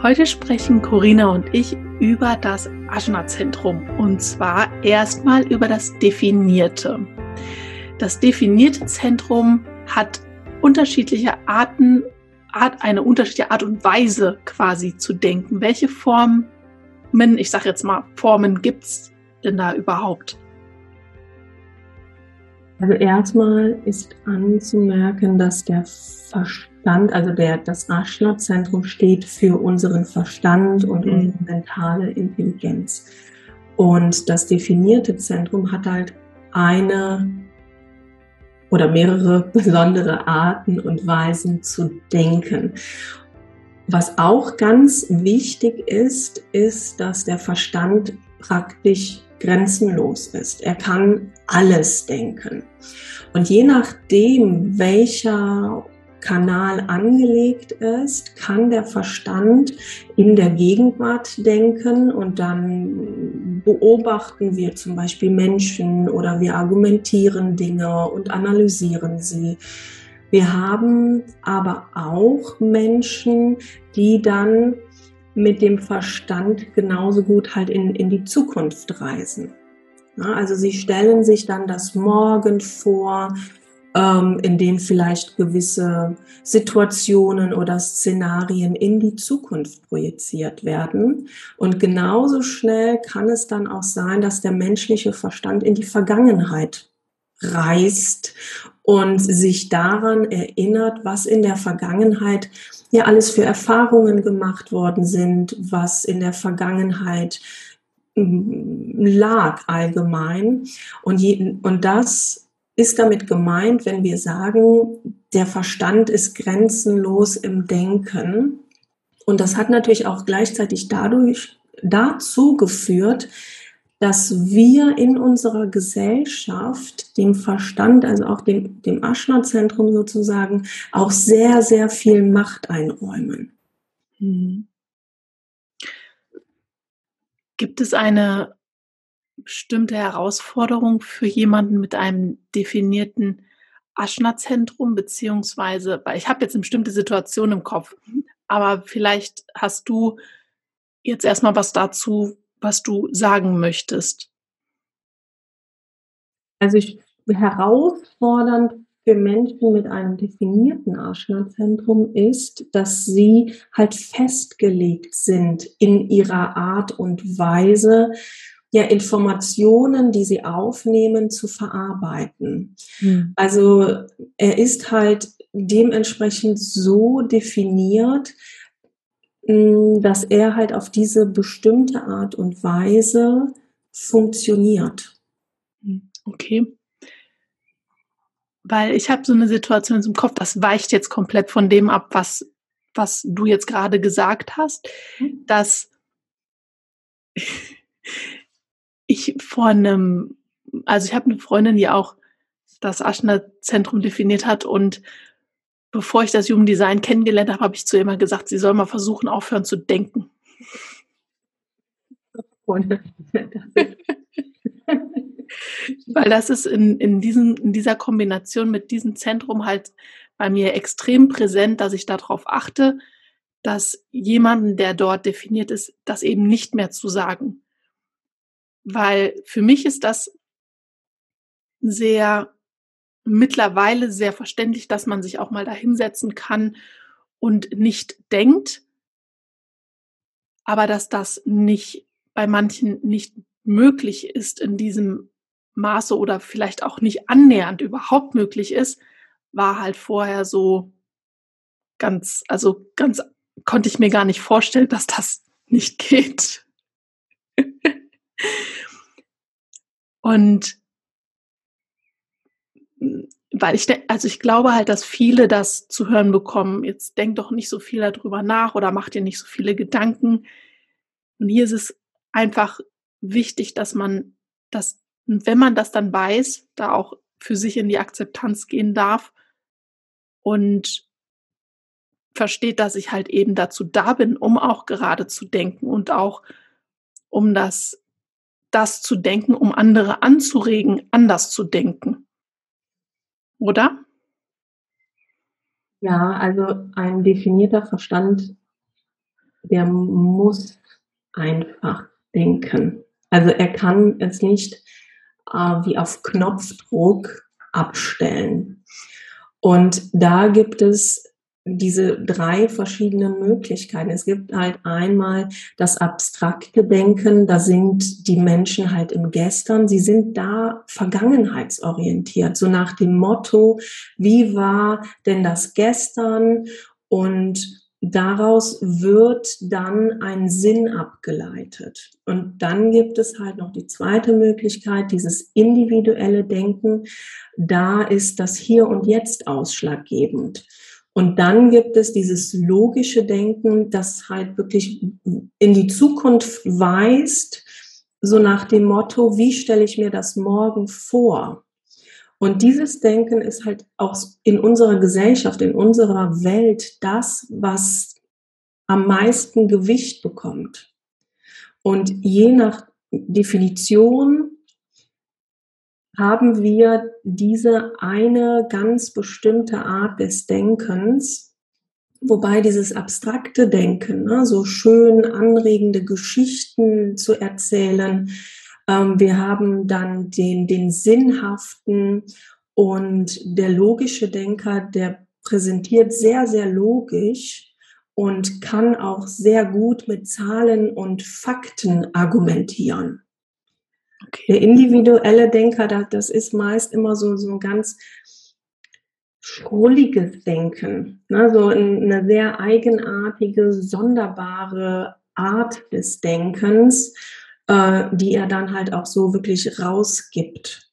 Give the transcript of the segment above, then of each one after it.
Heute sprechen Corinna und ich über das Ajna-Zentrum und zwar erstmal über das Definierte. Das definierte Zentrum hat unterschiedliche Arten, Art, eine unterschiedliche Art und Weise quasi zu denken. Welche Formen, ich sage jetzt mal, Formen gibt's denn da überhaupt? Also erstmal ist anzumerken, dass der Verstand, also der, das Ashna-Zentrum steht für unseren Verstand und mhm. unsere mentale Intelligenz. Und das definierte Zentrum hat halt eine oder mehrere besondere Arten und Weisen zu denken. Was auch ganz wichtig ist, ist, dass der Verstand praktisch grenzenlos ist. Er kann alles denken. Und je nachdem, welcher Kanal angelegt ist, kann der Verstand in der Gegenwart denken und dann beobachten wir zum Beispiel Menschen oder wir argumentieren Dinge und analysieren sie. Wir haben aber auch Menschen, die dann mit dem Verstand genauso gut halt in, in die Zukunft reisen. Ja, also sie stellen sich dann das Morgen vor, ähm, in denen vielleicht gewisse Situationen oder Szenarien in die Zukunft projiziert werden. Und genauso schnell kann es dann auch sein, dass der menschliche Verstand in die Vergangenheit reist und sich daran erinnert, was in der Vergangenheit ja alles für Erfahrungen gemacht worden sind, was in der Vergangenheit hm, lag allgemein. Und, je, und das ist damit gemeint, wenn wir sagen, der Verstand ist grenzenlos im Denken. Und das hat natürlich auch gleichzeitig dadurch dazu geführt, dass wir in unserer Gesellschaft dem Verstand, also auch dem, dem Aschner-Zentrum sozusagen, auch sehr, sehr viel Macht einräumen. Mhm. Gibt es eine bestimmte Herausforderung für jemanden mit einem definierten Aschner-Zentrum, beziehungsweise, weil ich habe jetzt eine bestimmte Situation im Kopf, aber vielleicht hast du jetzt erstmal was dazu, was du sagen möchtest? Also ich herausfordernd für Menschen mit einem definierten Aschna-Zentrum ist, dass sie halt festgelegt sind in ihrer Art und Weise, ja Informationen, die sie aufnehmen, zu verarbeiten. Hm. Also er ist halt dementsprechend so definiert, dass er halt auf diese bestimmte Art und Weise funktioniert. Hm, okay. Weil ich habe so eine Situation im Kopf, das weicht jetzt komplett von dem ab, was, was du jetzt gerade gesagt hast, mhm. dass ich vor einem, also ich habe eine Freundin, die auch das Aschner-Zentrum definiert hat und bevor ich das Jugenddesign kennengelernt habe, habe ich zu ihr immer gesagt, sie soll mal versuchen, aufhören zu denken. Weil das ist in, in, diesen, in dieser Kombination mit diesem Zentrum halt bei mir extrem präsent, dass ich darauf achte, dass jemanden, der dort definiert ist, das eben nicht mehr zu sagen. Weil für mich ist das sehr mittlerweile sehr verständlich, dass man sich auch mal da hinsetzen kann und nicht denkt, aber dass das nicht bei manchen nicht möglich ist in diesem Maße oder vielleicht auch nicht annähernd überhaupt möglich ist, war halt vorher so ganz, also ganz, konnte ich mir gar nicht vorstellen, dass das nicht geht. Und weil ich, also ich glaube halt, dass viele das zu hören bekommen. Jetzt denk doch nicht so viel darüber nach oder mach dir nicht so viele Gedanken. Und hier ist es einfach wichtig, dass man das, wenn man das dann weiß, da auch für sich in die Akzeptanz gehen darf und versteht, dass ich halt eben dazu da bin, um auch gerade zu denken und auch um das, das zu denken, um andere anzuregen, anders zu denken oder? Ja, also ein definierter Verstand, der muss einfach denken. Also er kann es nicht äh, wie auf Knopfdruck abstellen. Und da gibt es diese drei verschiedenen Möglichkeiten. Es gibt halt einmal das abstrakte Denken, da sind die Menschen halt im Gestern, sie sind da vergangenheitsorientiert, so nach dem Motto, wie war denn das gestern und daraus wird dann ein Sinn abgeleitet. Und dann gibt es halt noch die zweite Möglichkeit, dieses individuelle Denken, da ist das Hier und Jetzt ausschlaggebend. Und dann gibt es dieses logische Denken, das halt wirklich in die Zukunft weist, so nach dem Motto, wie stelle ich mir das morgen vor? Und dieses Denken ist halt auch in unserer Gesellschaft, in unserer Welt das, was am meisten Gewicht bekommt. Und je nach Definition haben wir diese eine ganz bestimmte Art des Denkens, wobei dieses abstrakte Denken, ne, so schön anregende Geschichten zu erzählen, ähm, wir haben dann den, den sinnhaften und der logische Denker, der präsentiert sehr, sehr logisch und kann auch sehr gut mit Zahlen und Fakten argumentieren. Okay. Der individuelle Denker, das ist meist immer so, so ein ganz schrulliges Denken, ne? so eine sehr eigenartige, sonderbare Art des Denkens, äh, die er dann halt auch so wirklich rausgibt.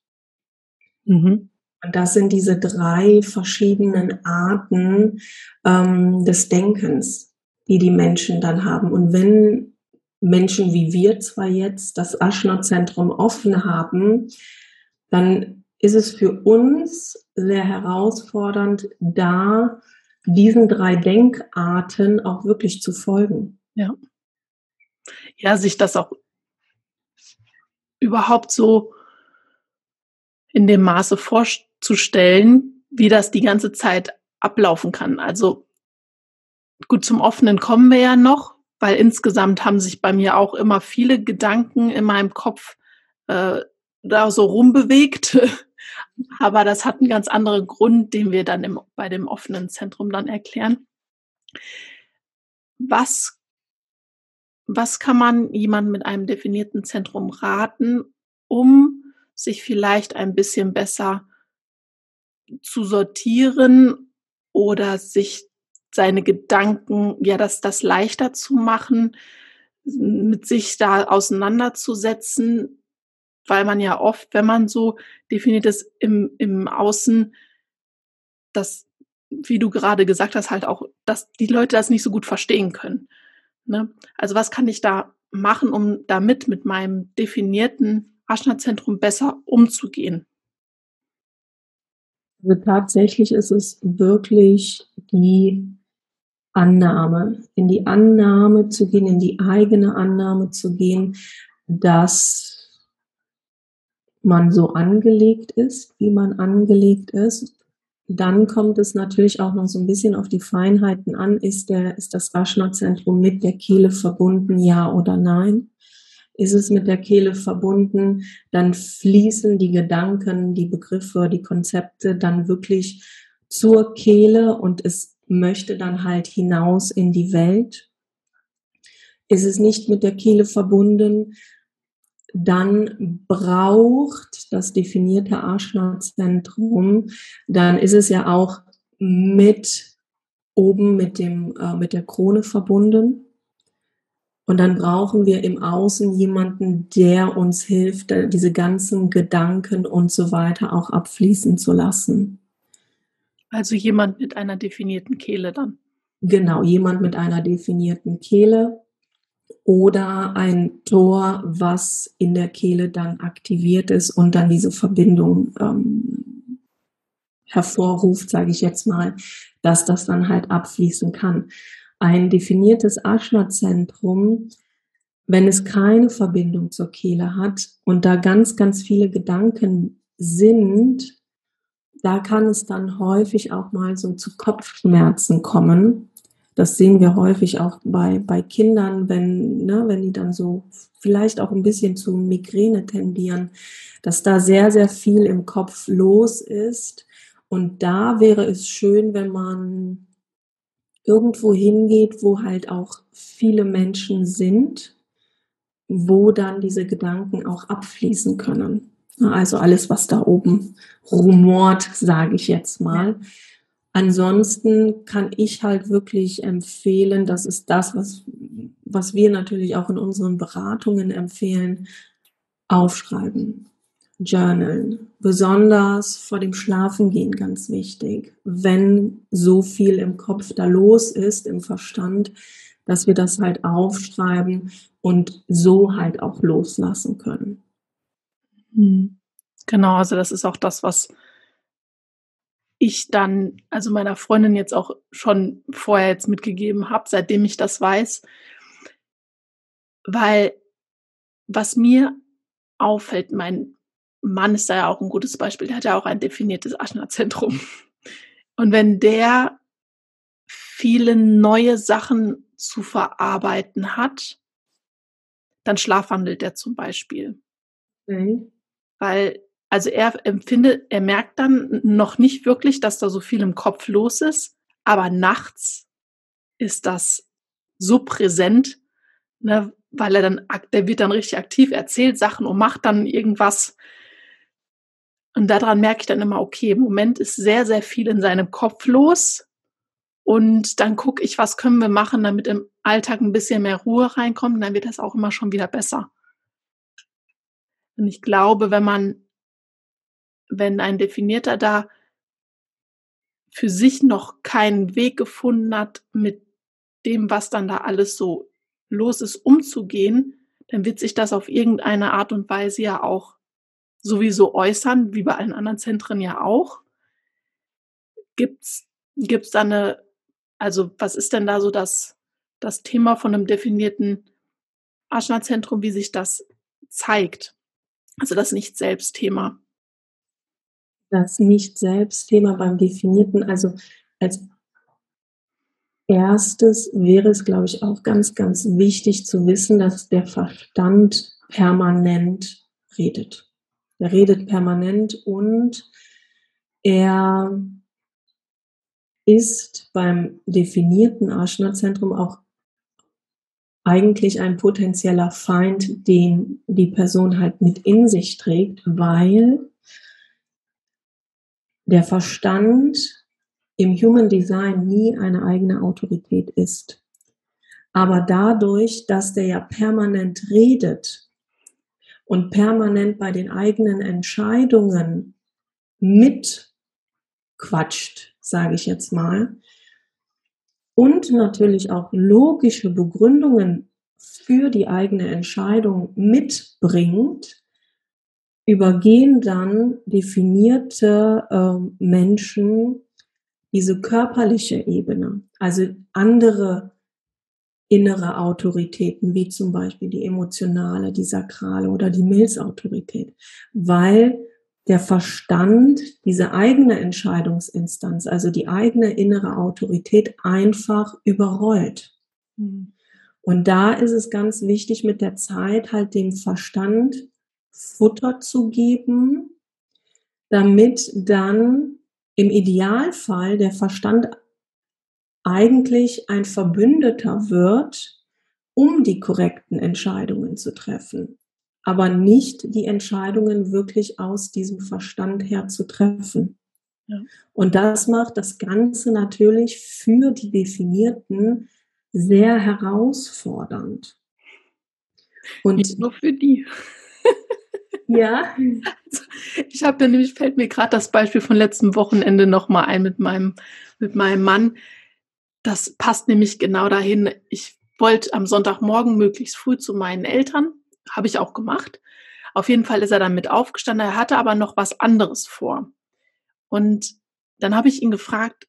Mhm. Und das sind diese drei verschiedenen Arten ähm, des Denkens, die die Menschen dann haben. Und wenn Menschen wie wir zwar jetzt das Aschner-Zentrum offen haben, dann ist es für uns sehr herausfordernd, da diesen drei Denkarten auch wirklich zu folgen. Ja. Ja, sich das auch überhaupt so in dem Maße vorzustellen, wie das die ganze Zeit ablaufen kann. Also gut, zum Offenen kommen wir ja noch, weil insgesamt haben sich bei mir auch immer viele Gedanken in meinem Kopf äh, da so rumbewegt. Aber das hat einen ganz anderen Grund, den wir dann im, bei dem offenen Zentrum dann erklären. Was, was kann man jemandem mit einem definierten Zentrum raten, um sich vielleicht ein bisschen besser zu sortieren oder sich seine Gedanken, ja, das, das leichter zu machen, mit sich da auseinanderzusetzen, weil man ja oft, wenn man so definiert ist im, im Außen, dass, wie du gerade gesagt hast, halt auch, dass die Leute das nicht so gut verstehen können. Ne? Also was kann ich da machen, um damit mit meinem definierten Aschna-Zentrum besser umzugehen? Also tatsächlich ist es wirklich die Annahme, in die Annahme zu gehen, in die eigene Annahme zu gehen, dass man so angelegt ist, wie man angelegt ist. Dann kommt es natürlich auch noch so ein bisschen auf die Feinheiten an. Ist, der, ist das Raschner-Zentrum mit der Kehle verbunden, ja oder nein? Ist es mit der Kehle verbunden, dann fließen die Gedanken, die Begriffe, die Konzepte dann wirklich zur Kehle und es möchte dann halt hinaus in die Welt. Ist es nicht mit der Kehle verbunden, dann braucht das definierte Arschnauzzentrum, dann ist es ja auch mit oben mit dem äh, mit der Krone verbunden. Und dann brauchen wir im Außen jemanden, der uns hilft, diese ganzen Gedanken und so weiter auch abfließen zu lassen. Also jemand mit einer definierten Kehle dann. Genau, jemand mit einer definierten Kehle oder ein Tor, was in der Kehle dann aktiviert ist und dann diese Verbindung ähm, hervorruft, sage ich jetzt mal, dass das dann halt abfließen kann. Ein definiertes Ashna-Zentrum, wenn es keine Verbindung zur Kehle hat und da ganz, ganz viele Gedanken sind, da kann es dann häufig auch mal so zu Kopfschmerzen kommen das sehen wir häufig auch bei, bei Kindern, wenn, ne, wenn die dann so vielleicht auch ein bisschen zu Migräne tendieren, dass da sehr, sehr viel im Kopf los ist. Und da wäre es schön, wenn man irgendwo hingeht, wo halt auch viele Menschen sind, wo dann diese Gedanken auch abfließen können. Also alles, was da oben rumort, sage ich jetzt mal. Ansonsten kann ich halt wirklich empfehlen, das ist das, was, was wir natürlich auch in unseren Beratungen empfehlen, aufschreiben, journalen. Besonders vor dem Schlafengehen ganz wichtig, wenn so viel im Kopf da los ist, im Verstand, dass wir das halt aufschreiben und so halt auch loslassen können. Hm. Genau, also das ist auch das, was ich dann, also meiner Freundin jetzt auch schon vorher jetzt mitgegeben habe, seitdem ich das weiß. Weil was mir auffällt, mein Mann ist da ja auch ein gutes Beispiel, der hat ja auch ein definiertes Aschner-Zentrum. Und wenn der viele neue Sachen zu verarbeiten hat, dann schlafwandelt er zum Beispiel. Mhm. Weil also er empfindet, er merkt dann noch nicht wirklich, dass da so viel im Kopf los ist, aber nachts ist das so präsent, ne, weil er dann, der wird dann richtig aktiv, erzählt Sachen und macht dann irgendwas. Und daran merke ich dann immer, okay, im Moment ist sehr, sehr viel in seinem Kopf los. Und dann gucke ich, was können wir machen, damit im Alltag ein bisschen mehr Ruhe reinkommt. Und dann wird das auch immer schon wieder besser. Und ich glaube, wenn man wenn ein Definierter da für sich noch keinen Weg gefunden hat, mit dem, was dann da alles so los ist, umzugehen, dann wird sich das auf irgendeine Art und Weise ja auch sowieso äußern, wie bei allen anderen Zentren ja auch. Gibt's, gibt's da eine, also was ist denn da so das, das Thema von einem definierten Aschna-Zentrum, wie sich das zeigt? Also das Nicht-Selbst-Thema das Nicht-Selbst-Thema beim Definierten. Also als erstes wäre es, glaube ich, auch ganz, ganz wichtig zu wissen, dass der Verstand permanent redet. Er redet permanent und er ist beim definierten Aschna-Zentrum auch eigentlich ein potenzieller Feind, den die Person halt mit in sich trägt, weil der Verstand im Human Design nie eine eigene Autorität ist. Aber dadurch, dass der ja permanent redet und permanent bei den eigenen Entscheidungen mitquatscht, sage ich jetzt mal, und natürlich auch logische Begründungen für die eigene Entscheidung mitbringt, übergehen dann definierte äh, Menschen diese körperliche Ebene, also andere innere Autoritäten, wie zum Beispiel die emotionale, die sakrale oder die Milzautorität, weil der Verstand diese eigene Entscheidungsinstanz, also die eigene innere Autorität einfach überrollt. Mhm. Und da ist es ganz wichtig, mit der Zeit halt dem Verstand Futter zu geben, damit dann im Idealfall der Verstand eigentlich ein Verbündeter wird, um die korrekten Entscheidungen zu treffen, aber nicht die Entscheidungen wirklich aus diesem Verstand her zu treffen. Ja. Und das macht das Ganze natürlich für die Definierten sehr herausfordernd. Und nicht nur für die. ja. Also, ich habe ja nämlich, fällt mir gerade das Beispiel von letztem Wochenende nochmal ein mit meinem, mit meinem Mann. Das passt nämlich genau dahin. Ich wollte am Sonntagmorgen möglichst früh zu meinen Eltern. Habe ich auch gemacht. Auf jeden Fall ist er dann mit aufgestanden. Er hatte aber noch was anderes vor. Und dann habe ich ihn gefragt,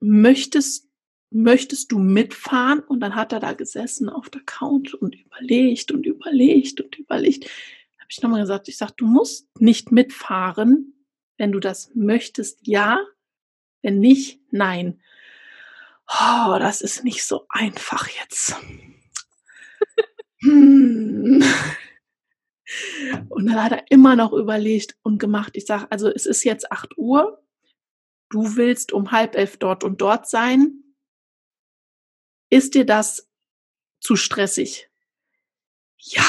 möchtest möchtest du mitfahren? Und dann hat er da gesessen auf der Couch und überlegt und überlegt und überlegt. Habe ich nochmal gesagt, ich sage, du musst nicht mitfahren. Wenn du das möchtest, ja. Wenn nicht, nein. Oh, das ist nicht so einfach jetzt. Hm. Und dann hat er immer noch überlegt und gemacht. Ich sage, also es ist jetzt 8 Uhr. Du willst um halb elf dort und dort sein ist dir das zu stressig? Ja.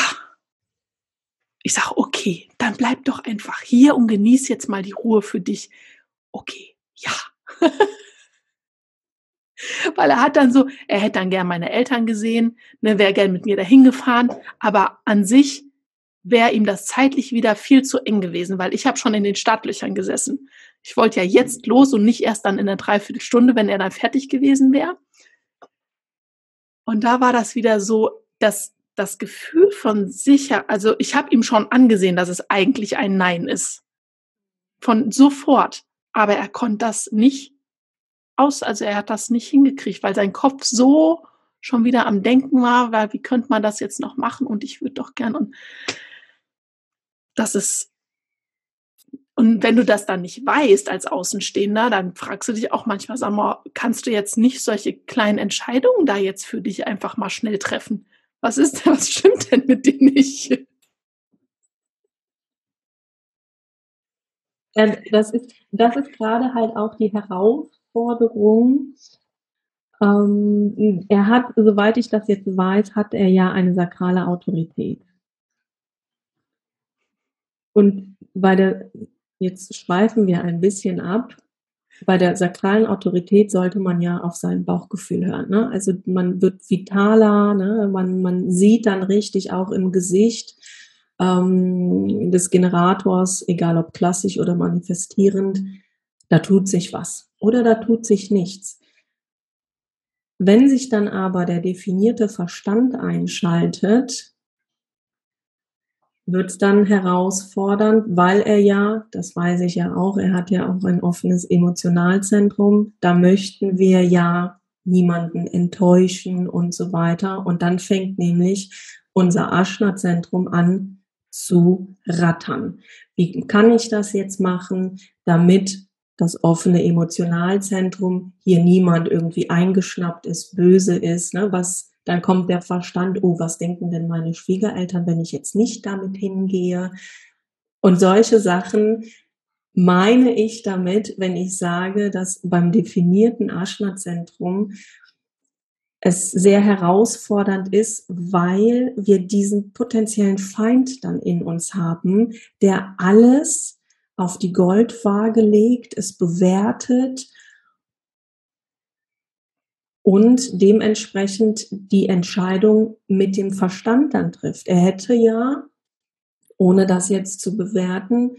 Ich sage, okay, dann bleib doch einfach hier und genieß jetzt mal die Ruhe für dich. Okay, ja. Weil er hat dann so, er hätte dann gern meine Eltern gesehen, ne, wäre gern mit mir dahin gefahren, aber an sich wäre ihm das zeitlich wieder viel zu eng gewesen, weil ich habe schon in den Startlöchern gesessen. Ich wollte ja jetzt los und nicht erst dann in einer Dreiviertelstunde, wenn er dann fertig gewesen wäre. Und da war das wieder so, dass das Gefühl von sicher, also ich habe ihm schon angesehen, dass es eigentlich ein Nein ist. Von sofort. Aber er konnte das nicht aus, also er hat das nicht hingekriegt, weil sein Kopf so schon wieder am Denken war, weil wie könnte man das jetzt noch machen und ich würde doch gern und das ist und wenn du das dann nicht weißt als Außenstehender, dann fragst du dich auch manchmal, sag mal, kannst du jetzt nicht solche kleinen Entscheidungen da jetzt für dich einfach mal schnell treffen? Was ist denn, was stimmt denn mit dir nicht? Das ist, das ist gerade halt auch die Herausforderung. Ähm, er hat, soweit ich das jetzt weiß, hat er ja eine sakrale Autorität. Und bei der Jetzt schweifen wir ein bisschen ab. Bei der sakralen Autorität sollte man ja auf sein Bauchgefühl hören. Ne? Also man wird vitaler, ne? man, man sieht dann richtig auch im Gesicht ähm, des Generators, egal ob klassisch oder manifestierend, da tut sich was oder da tut sich nichts. Wenn sich dann aber der definierte Verstand einschaltet, wird es dann herausfordernd, weil er ja, das weiß ich ja auch, er hat ja auch ein offenes Emotionalzentrum. Da möchten wir ja niemanden enttäuschen und so weiter. Und dann fängt nämlich unser Aschna-Zentrum an zu rattern. Wie kann ich das jetzt machen, damit das offene Emotionalzentrum hier niemand irgendwie eingeschnappt ist, böse ist, ne, was dann kommt der Verstand, oh, was denken denn meine Schwiegereltern, wenn ich jetzt nicht damit hingehe? Und solche Sachen meine ich damit, wenn ich sage, dass beim definierten Aschna-Zentrum es sehr herausfordernd ist, weil wir diesen potenziellen Feind dann in uns haben, der alles auf die Goldwaage legt, es bewertet und dementsprechend die Entscheidung mit dem Verstand dann trifft. Er hätte ja ohne das jetzt zu bewerten,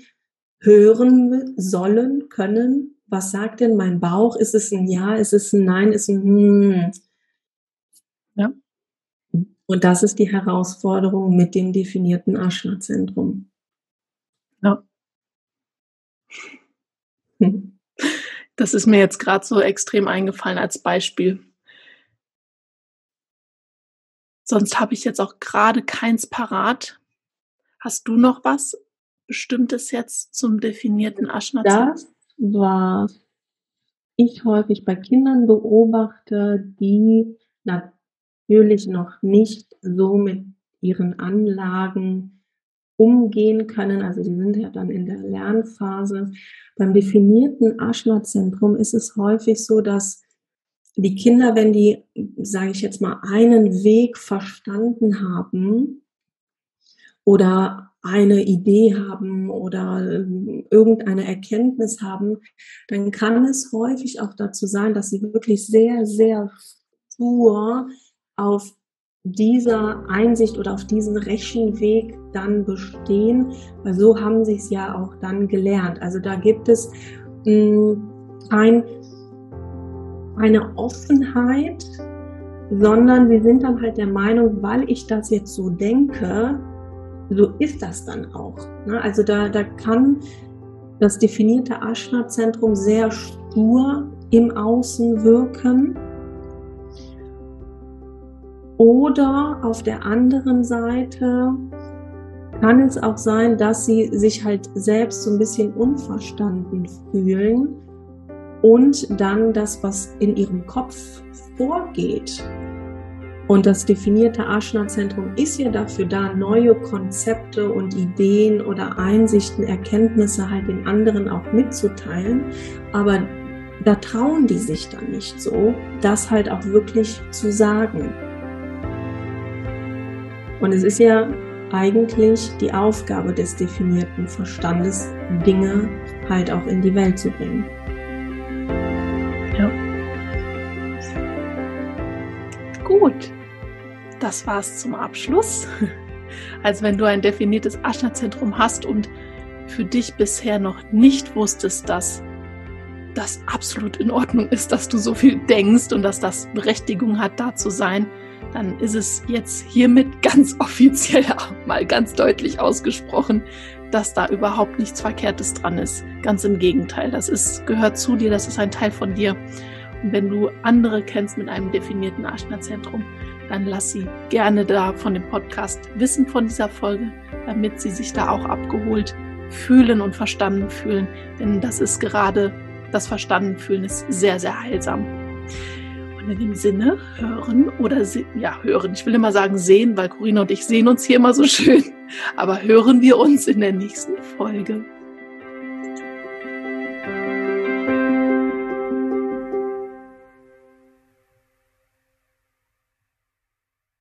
hören sollen, können, was sagt denn mein Bauch? Ist es ein Ja? Ist es ein Nein? Ist ein Hm? Ja. Und das ist die Herausforderung mit dem definierten Aschna-Zentrum. Ja. Das ist mir jetzt gerade so extrem eingefallen als Beispiel. Sonst habe ich jetzt auch gerade keins parat. Hast du noch was Bestimmtes jetzt zum definierten Aschna-Zentrum? Das war ich häufig bei Kindern beobachte, die natürlich noch nicht so mit ihren Anlagen umgehen können. Also die sind ja dann in der Lernphase. Beim definierten Aschna-Zentrum ist es häufig so, dass die Kinder, wenn die, sage ich jetzt mal, einen Weg verstanden haben oder eine Idee haben oder ähm, irgendeine Erkenntnis haben, dann kann es häufig auch dazu sein, dass sie wirklich sehr, sehr stur auf dieser Einsicht oder auf diesen Rechenweg dann bestehen, weil so haben sie es ja auch dann gelernt. Also da gibt es mh, hm, ein, eine Offenheit, sondern sie sind dann halt der Meinung, weil ich das jetzt so denke, so ist das dann auch. Ne? Also da, da kann das definierte Ashna-Zentrum sehr stur im Außen wirken. Oder auf der anderen Seite kann es auch sein, dass sie sich halt selbst so ein bisschen unverstanden fühlen und dann das, was in ihrem Kopf vorgeht, und das definierte Ashna-Zentrum ist ja dafür da, neue Konzepte und Ideen oder Einsichten, Erkenntnisse halt den anderen auch mitzuteilen. Aber da trauen die sich dann nicht so, das halt auch wirklich zu sagen. Und es ist ja eigentlich die Aufgabe des definierten Verstandes, Dinge halt auch in die Welt zu bringen. Ja. Gut das war's zum Abschluss. Also wenn du ein definiertes Aschna-Zentrum hast und für dich bisher noch nicht wusstest, dass das absolut in Ordnung ist, dass du so viel denkst und dass das Berechtigung hat, da zu sein, dann ist es jetzt hiermit ganz offiziell auch mal ganz deutlich ausgesprochen, dass da überhaupt nichts Verkehrtes dran ist. Ganz im Gegenteil, das ist, gehört zu dir, das ist ein Teil von dir. Und wenn du andere kennst mit einem definierten Aschna-Zentrum, dann lass sie gerne da von dem Podcast wissen von dieser Folge, damit sie sich da auch abgeholt fühlen und verstanden fühlen. Denn das ist gerade, das Verstanden fühlen ist sehr, sehr heilsam. In dem Sinne, hören oder ja, hören. Ich will immer sagen sehen, weil Corinna und ich sehen uns hier immer so schön. Aber hören wir uns in der nächsten Folge.